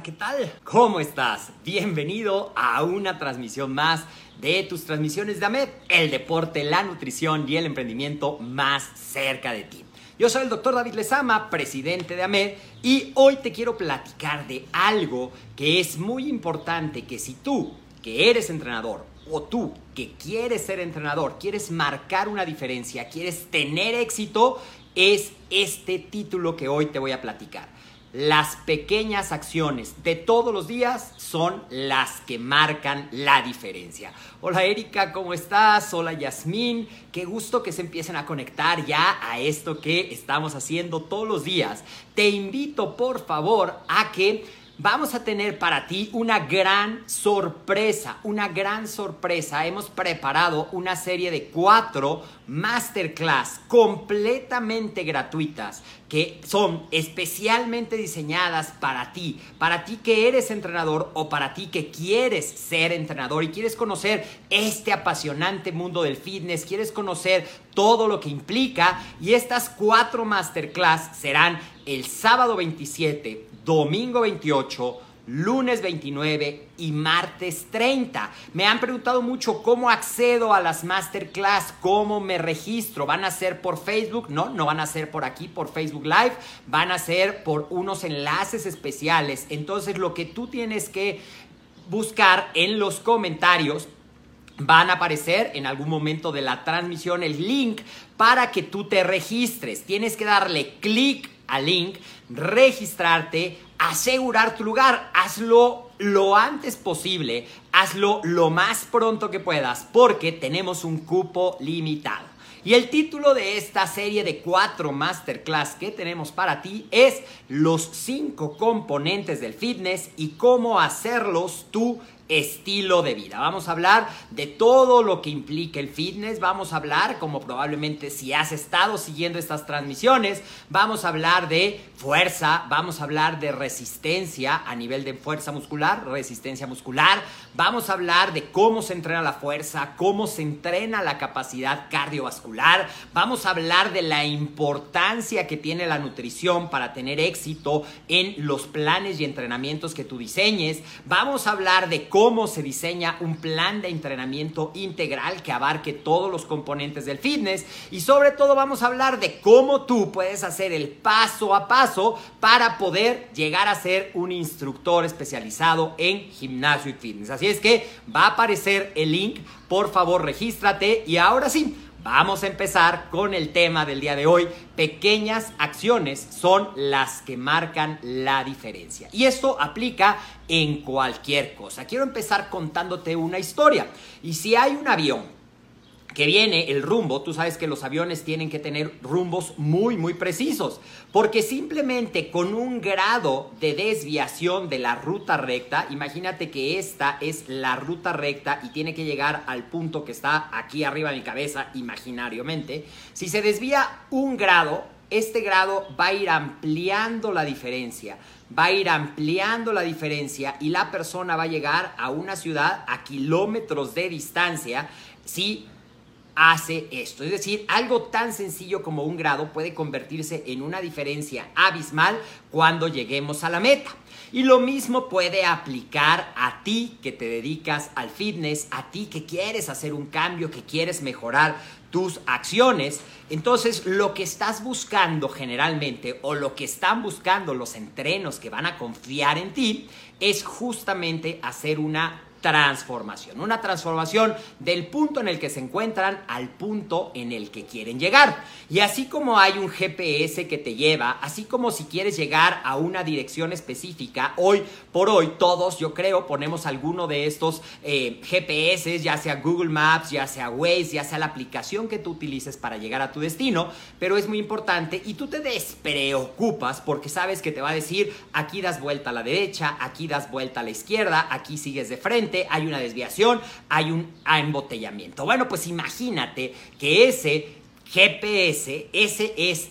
¿qué tal? ¿Cómo estás? Bienvenido a una transmisión más de tus transmisiones de AMED, el deporte, la nutrición y el emprendimiento más cerca de ti. Yo soy el doctor David Lezama, presidente de AMED, y hoy te quiero platicar de algo que es muy importante, que si tú, que eres entrenador, o tú, que quieres ser entrenador, quieres marcar una diferencia, quieres tener éxito, es este título que hoy te voy a platicar. Las pequeñas acciones de todos los días son las que marcan la diferencia. Hola Erika, ¿cómo estás? Hola Yasmín, qué gusto que se empiecen a conectar ya a esto que estamos haciendo todos los días. Te invito por favor a que vamos a tener para ti una gran sorpresa, una gran sorpresa. Hemos preparado una serie de cuatro masterclass completamente gratuitas que son especialmente diseñadas para ti, para ti que eres entrenador o para ti que quieres ser entrenador y quieres conocer este apasionante mundo del fitness, quieres conocer todo lo que implica y estas cuatro masterclass serán el sábado 27, domingo 28, lunes 29 y martes 30. Me han preguntado mucho cómo accedo a las masterclass, cómo me registro. ¿Van a ser por Facebook? No, no van a ser por aquí, por Facebook Live. Van a ser por unos enlaces especiales. Entonces lo que tú tienes que buscar en los comentarios van a aparecer en algún momento de la transmisión el link para que tú te registres. Tienes que darle clic al link, registrarte, asegurar tu lugar. Hazlo lo antes posible, hazlo lo más pronto que puedas, porque tenemos un cupo limitado. Y el título de esta serie de cuatro masterclass que tenemos para ti es Los cinco componentes del fitness y cómo hacerlos tú estilo de vida. Vamos a hablar de todo lo que implica el fitness, vamos a hablar, como probablemente si has estado siguiendo estas transmisiones, vamos a hablar de fuerza, vamos a hablar de resistencia a nivel de fuerza muscular, resistencia muscular, vamos a hablar de cómo se entrena la fuerza, cómo se entrena la capacidad cardiovascular, vamos a hablar de la importancia que tiene la nutrición para tener éxito en los planes y entrenamientos que tú diseñes, vamos a hablar de cómo se diseña un plan de entrenamiento integral que abarque todos los componentes del fitness. Y sobre todo vamos a hablar de cómo tú puedes hacer el paso a paso para poder llegar a ser un instructor especializado en gimnasio y fitness. Así es que va a aparecer el link, por favor regístrate. Y ahora sí, Vamos a empezar con el tema del día de hoy. Pequeñas acciones son las que marcan la diferencia. Y esto aplica en cualquier cosa. Quiero empezar contándote una historia. Y si hay un avión que viene el rumbo, tú sabes que los aviones tienen que tener rumbos muy, muy precisos, porque simplemente con un grado de desviación de la ruta recta, imagínate que esta es la ruta recta y tiene que llegar al punto que está aquí arriba de mi cabeza, imaginariamente, si se desvía un grado, este grado va a ir ampliando la diferencia, va a ir ampliando la diferencia y la persona va a llegar a una ciudad a kilómetros de distancia si hace esto. Es decir, algo tan sencillo como un grado puede convertirse en una diferencia abismal cuando lleguemos a la meta. Y lo mismo puede aplicar a ti que te dedicas al fitness, a ti que quieres hacer un cambio, que quieres mejorar tus acciones. Entonces, lo que estás buscando generalmente o lo que están buscando los entrenos que van a confiar en ti es justamente hacer una transformación. Una transformación del punto en el que se encuentran al punto en el que quieren llegar. Y así como hay un GPS que te lleva, así como si quieres llegar a una dirección específica, hoy por hoy todos, yo creo, ponemos alguno de estos eh, GPS, ya sea Google Maps, ya sea Waze, ya sea la aplicación que tú utilices para llegar a tu destino, pero es muy importante y tú te despreocupas porque sabes que te va a decir, aquí das vuelta a la derecha, aquí das vuelta a la izquierda, aquí sigues de frente hay una desviación, hay un embotellamiento. Bueno, pues imagínate que ese GPS, ese es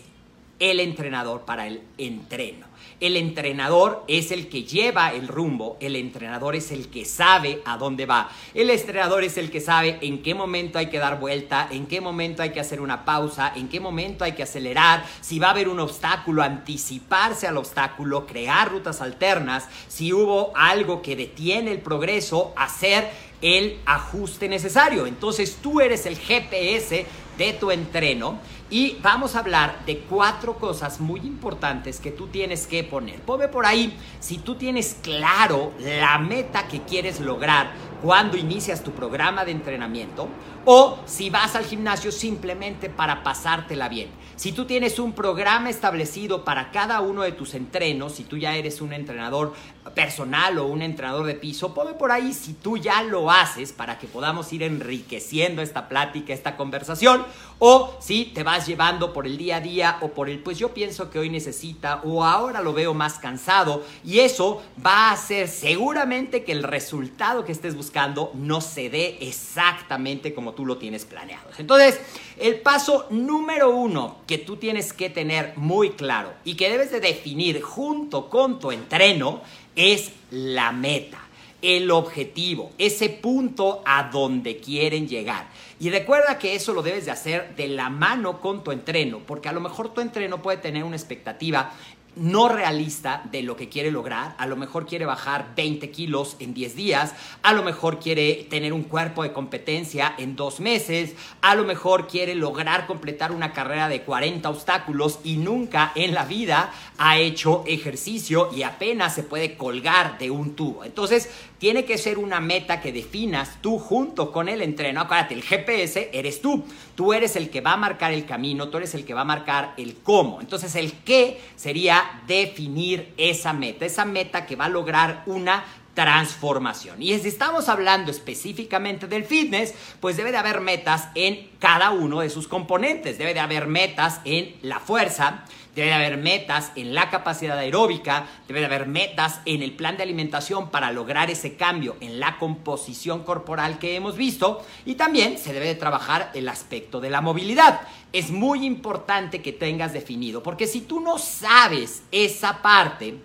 el entrenador para el entreno. El entrenador es el que lleva el rumbo, el entrenador es el que sabe a dónde va, el entrenador es el que sabe en qué momento hay que dar vuelta, en qué momento hay que hacer una pausa, en qué momento hay que acelerar, si va a haber un obstáculo, anticiparse al obstáculo, crear rutas alternas, si hubo algo que detiene el progreso, hacer el ajuste necesario. Entonces tú eres el GPS de tu entreno y vamos a hablar de cuatro cosas muy importantes que tú tienes que poner. Ponme por ahí si tú tienes claro la meta que quieres lograr cuando inicias tu programa de entrenamiento o si vas al gimnasio simplemente para pasártela bien. Si tú tienes un programa establecido para cada uno de tus entrenos, si tú ya eres un entrenador personal o un entrenador de piso, ponme por ahí si tú ya lo haces para que podamos ir enriqueciendo esta plática, esta conversación, o si te vas llevando por el día a día o por el, pues yo pienso que hoy necesita o ahora lo veo más cansado y eso va a hacer seguramente que el resultado que estés buscando no se dé exactamente como tú lo tienes planeado. Entonces, el paso número uno que tú tienes que tener muy claro y que debes de definir junto con tu entreno es la meta el objetivo, ese punto a donde quieren llegar. Y recuerda que eso lo debes de hacer de la mano con tu entreno, porque a lo mejor tu entreno puede tener una expectativa no realista de lo que quiere lograr. A lo mejor quiere bajar 20 kilos en 10 días, a lo mejor quiere tener un cuerpo de competencia en dos meses, a lo mejor quiere lograr completar una carrera de 40 obstáculos y nunca en la vida ha hecho ejercicio y apenas se puede colgar de un tubo. Entonces, tiene que ser una meta que definas tú junto con el entreno. Acuérdate, el GPS eres tú. Tú eres el que va a marcar el camino, tú eres el que va a marcar el cómo. Entonces, el qué sería definir esa meta, esa meta que va a lograr una transformación. Y si estamos hablando específicamente del fitness, pues debe de haber metas en cada uno de sus componentes. Debe de haber metas en la fuerza, debe de haber metas en la capacidad aeróbica, debe de haber metas en el plan de alimentación para lograr ese cambio en la composición corporal que hemos visto y también se debe de trabajar el aspecto de la movilidad. Es muy importante que tengas definido, porque si tú no sabes esa parte,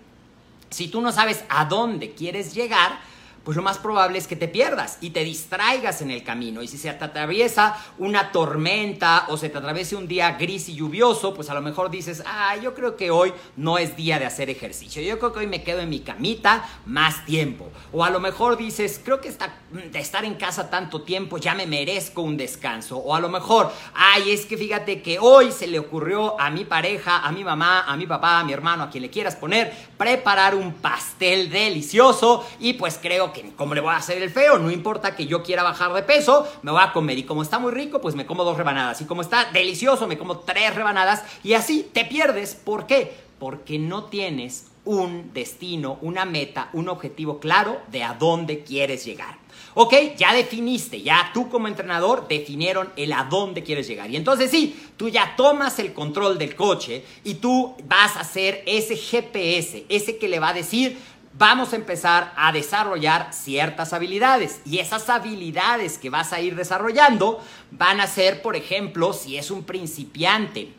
si tú no sabes a dónde quieres llegar, pues lo más probable es que te pierdas y te distraigas en el camino. Y si se te atraviesa una tormenta o se te atraviesa un día gris y lluvioso, pues a lo mejor dices, ah, yo creo que hoy no es día de hacer ejercicio. Yo creo que hoy me quedo en mi camita más tiempo. O a lo mejor dices, creo que de estar en casa tanto tiempo ya me merezco un descanso. O a lo mejor, ay, es que fíjate que hoy se le ocurrió a mi pareja, a mi mamá, a mi papá, a mi hermano, a quien le quieras poner, preparar un pastel delicioso y pues creo que como le voy a hacer el feo, no importa que yo quiera bajar de peso, me voy a comer y como está muy rico, pues me como dos rebanadas y como está delicioso, me como tres rebanadas y así te pierdes. ¿Por qué? Porque no tienes un destino, una meta, un objetivo claro de a dónde quieres llegar. Ok, ya definiste, ya tú como entrenador definieron el a dónde quieres llegar. Y entonces sí, tú ya tomas el control del coche y tú vas a ser ese GPS, ese que le va a decir, vamos a empezar a desarrollar ciertas habilidades. Y esas habilidades que vas a ir desarrollando van a ser, por ejemplo, si es un principiante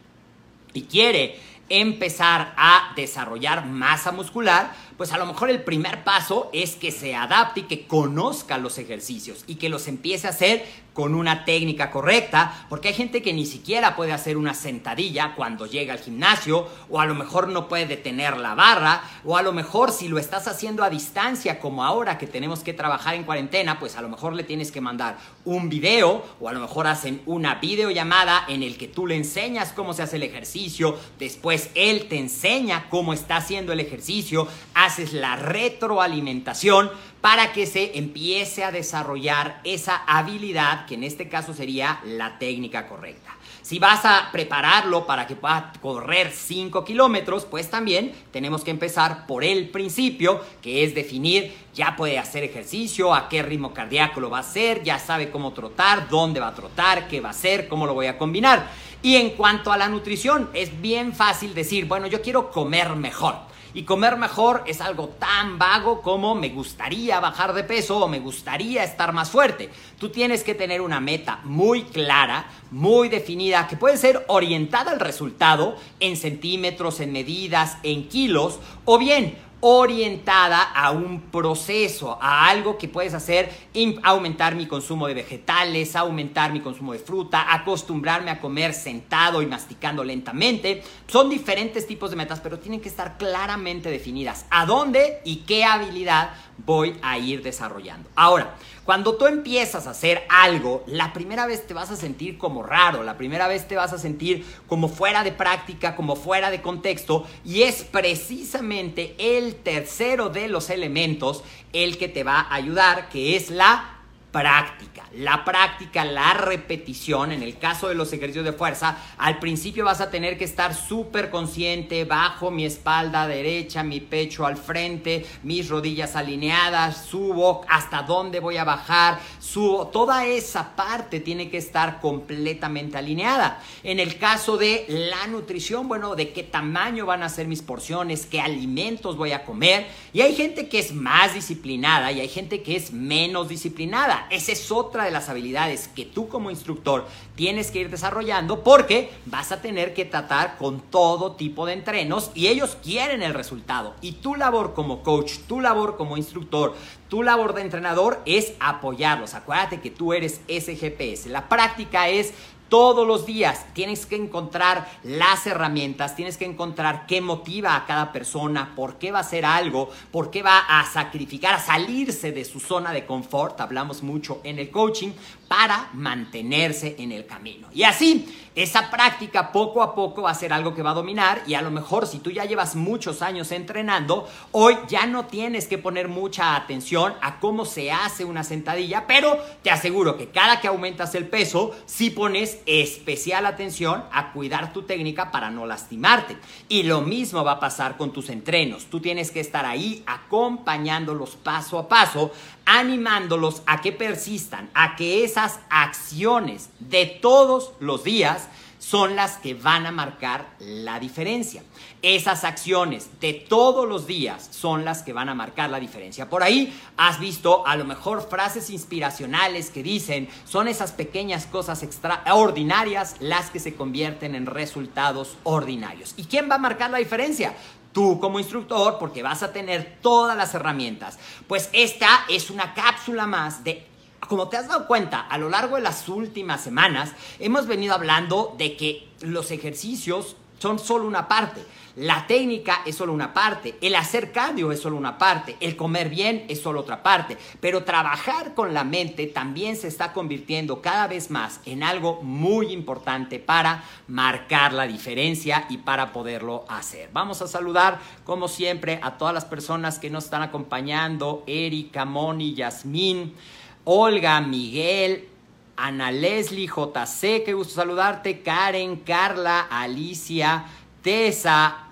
y quiere empezar a desarrollar masa muscular, pues a lo mejor el primer paso es que se adapte y que conozca los ejercicios y que los empiece a hacer con una técnica correcta, porque hay gente que ni siquiera puede hacer una sentadilla cuando llega al gimnasio, o a lo mejor no puede detener la barra, o a lo mejor si lo estás haciendo a distancia, como ahora que tenemos que trabajar en cuarentena, pues a lo mejor le tienes que mandar un video, o a lo mejor hacen una videollamada en el que tú le enseñas cómo se hace el ejercicio, después él te enseña cómo está haciendo el ejercicio, haces la retroalimentación para que se empiece a desarrollar esa habilidad que en este caso sería la técnica correcta. Si vas a prepararlo para que pueda correr 5 kilómetros, pues también tenemos que empezar por el principio, que es definir, ya puede hacer ejercicio, a qué ritmo cardíaco lo va a hacer, ya sabe cómo trotar, dónde va a trotar, qué va a hacer, cómo lo voy a combinar. Y en cuanto a la nutrición, es bien fácil decir, bueno, yo quiero comer mejor. Y comer mejor es algo tan vago como me gustaría bajar de peso o me gustaría estar más fuerte. Tú tienes que tener una meta muy clara, muy definida, que puede ser orientada al resultado en centímetros, en medidas, en kilos, o bien orientada a un proceso, a algo que puedes hacer, aumentar mi consumo de vegetales, aumentar mi consumo de fruta, acostumbrarme a comer sentado y masticando lentamente. Son diferentes tipos de metas, pero tienen que estar claramente definidas. ¿A dónde y qué habilidad voy a ir desarrollando? Ahora, cuando tú empiezas a hacer algo, la primera vez te vas a sentir como raro, la primera vez te vas a sentir como fuera de práctica, como fuera de contexto, y es precisamente el tercero de los elementos el que te va a ayudar, que es la práctica. La práctica, la repetición, en el caso de los ejercicios de fuerza, al principio vas a tener que estar súper consciente, bajo mi espalda derecha, mi pecho al frente, mis rodillas alineadas, subo, hasta dónde voy a bajar, subo, toda esa parte tiene que estar completamente alineada. En el caso de la nutrición, bueno, de qué tamaño van a ser mis porciones, qué alimentos voy a comer, y hay gente que es más disciplinada y hay gente que es menos disciplinada. Esa es otra de las habilidades que tú como instructor tienes que ir desarrollando porque vas a tener que tratar con todo tipo de entrenos y ellos quieren el resultado. Y tu labor como coach, tu labor como instructor, tu labor de entrenador es apoyarlos. Acuérdate que tú eres ese GPS. La práctica es todos los días tienes que encontrar las herramientas, tienes que encontrar qué motiva a cada persona, por qué va a hacer algo, por qué va a sacrificar, a salirse de su zona de confort, hablamos mucho en el coaching, para mantenerse en el camino. Y así, esa práctica poco a poco va a ser algo que va a dominar y a lo mejor si tú ya llevas muchos años entrenando, hoy ya no tienes que poner mucha atención a cómo se hace una sentadilla, pero te aseguro que cada que aumentas el peso, sí pones especial atención a cuidar tu técnica para no lastimarte. Y lo mismo va a pasar con tus entrenos. Tú tienes que estar ahí acompañándolos paso a paso, animándolos a que persistan, a que esas acciones de todos los días son las que van a marcar la diferencia. Esas acciones de todos los días son las que van a marcar la diferencia. Por ahí has visto a lo mejor frases inspiracionales que dicen, son esas pequeñas cosas extraordinarias las que se convierten en resultados ordinarios. ¿Y quién va a marcar la diferencia? Tú como instructor porque vas a tener todas las herramientas. Pues esta es una cápsula más de como te has dado cuenta, a lo largo de las últimas semanas hemos venido hablando de que los ejercicios son solo una parte. La técnica es solo una parte, el hacer cardio es solo una parte, el comer bien es solo otra parte, pero trabajar con la mente también se está convirtiendo cada vez más en algo muy importante para marcar la diferencia y para poderlo hacer. Vamos a saludar como siempre a todas las personas que nos están acompañando, Erika, Moni, Yasmín. Olga, Miguel, Ana Leslie, JC, qué gusto saludarte, Karen, Carla, Alicia, Tessa,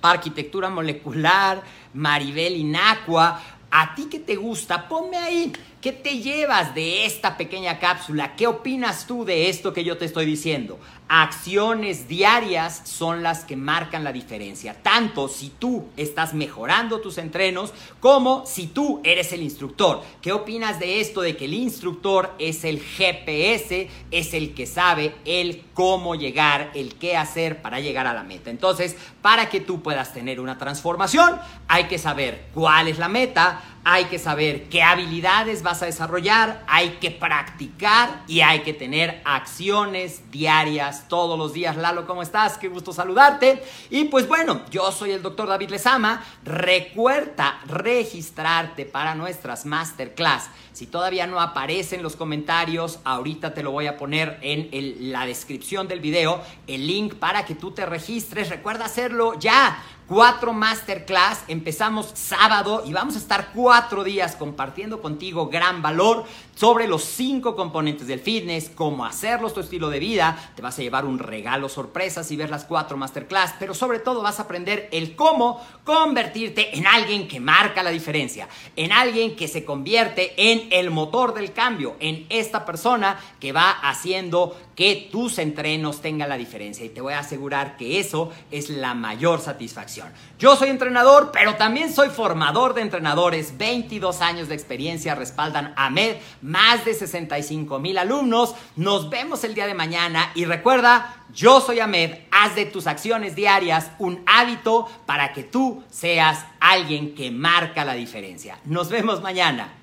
arquitectura molecular, Maribel Inacua. A ti que te gusta, ponme ahí. ¿Qué te llevas de esta pequeña cápsula? ¿Qué opinas tú de esto que yo te estoy diciendo? Acciones diarias son las que marcan la diferencia, tanto si tú estás mejorando tus entrenos como si tú eres el instructor. ¿Qué opinas de esto de que el instructor es el GPS, es el que sabe el cómo llegar, el qué hacer para llegar a la meta? Entonces, para que tú puedas tener una transformación, hay que saber cuál es la meta, hay que saber qué habilidades vas a desarrollar, hay que practicar y hay que tener acciones diarias todos los días. Lalo, ¿cómo estás? Qué gusto saludarte. Y pues bueno, yo soy el doctor David Lezama. Recuerda registrarte para nuestras masterclass. Si todavía no aparece en los comentarios, ahorita te lo voy a poner en la descripción del video, el link para que tú te registres. Recuerda hacerlo ya cuatro masterclass. Empezamos sábado y vamos a estar cuatro días compartiendo contigo gran valor sobre los cinco componentes del fitness, cómo hacerlos tu estilo de vida. Te vas a llevar un regalo sorpresa si ves las cuatro masterclass, pero sobre todo vas a aprender el cómo convertirte en alguien que marca la diferencia, en alguien que se convierte en el motor del cambio, en esta persona que va haciendo que tus entrenos tengan la diferencia. Y te voy a asegurar que eso es la mayor satisfacción. Yo soy entrenador, pero también soy formador de entrenadores. 22 años de experiencia respaldan a MED, más de 65 mil alumnos. Nos vemos el día de mañana y recuerda, yo soy Ahmed, haz de tus acciones diarias un hábito para que tú seas alguien que marca la diferencia. Nos vemos mañana.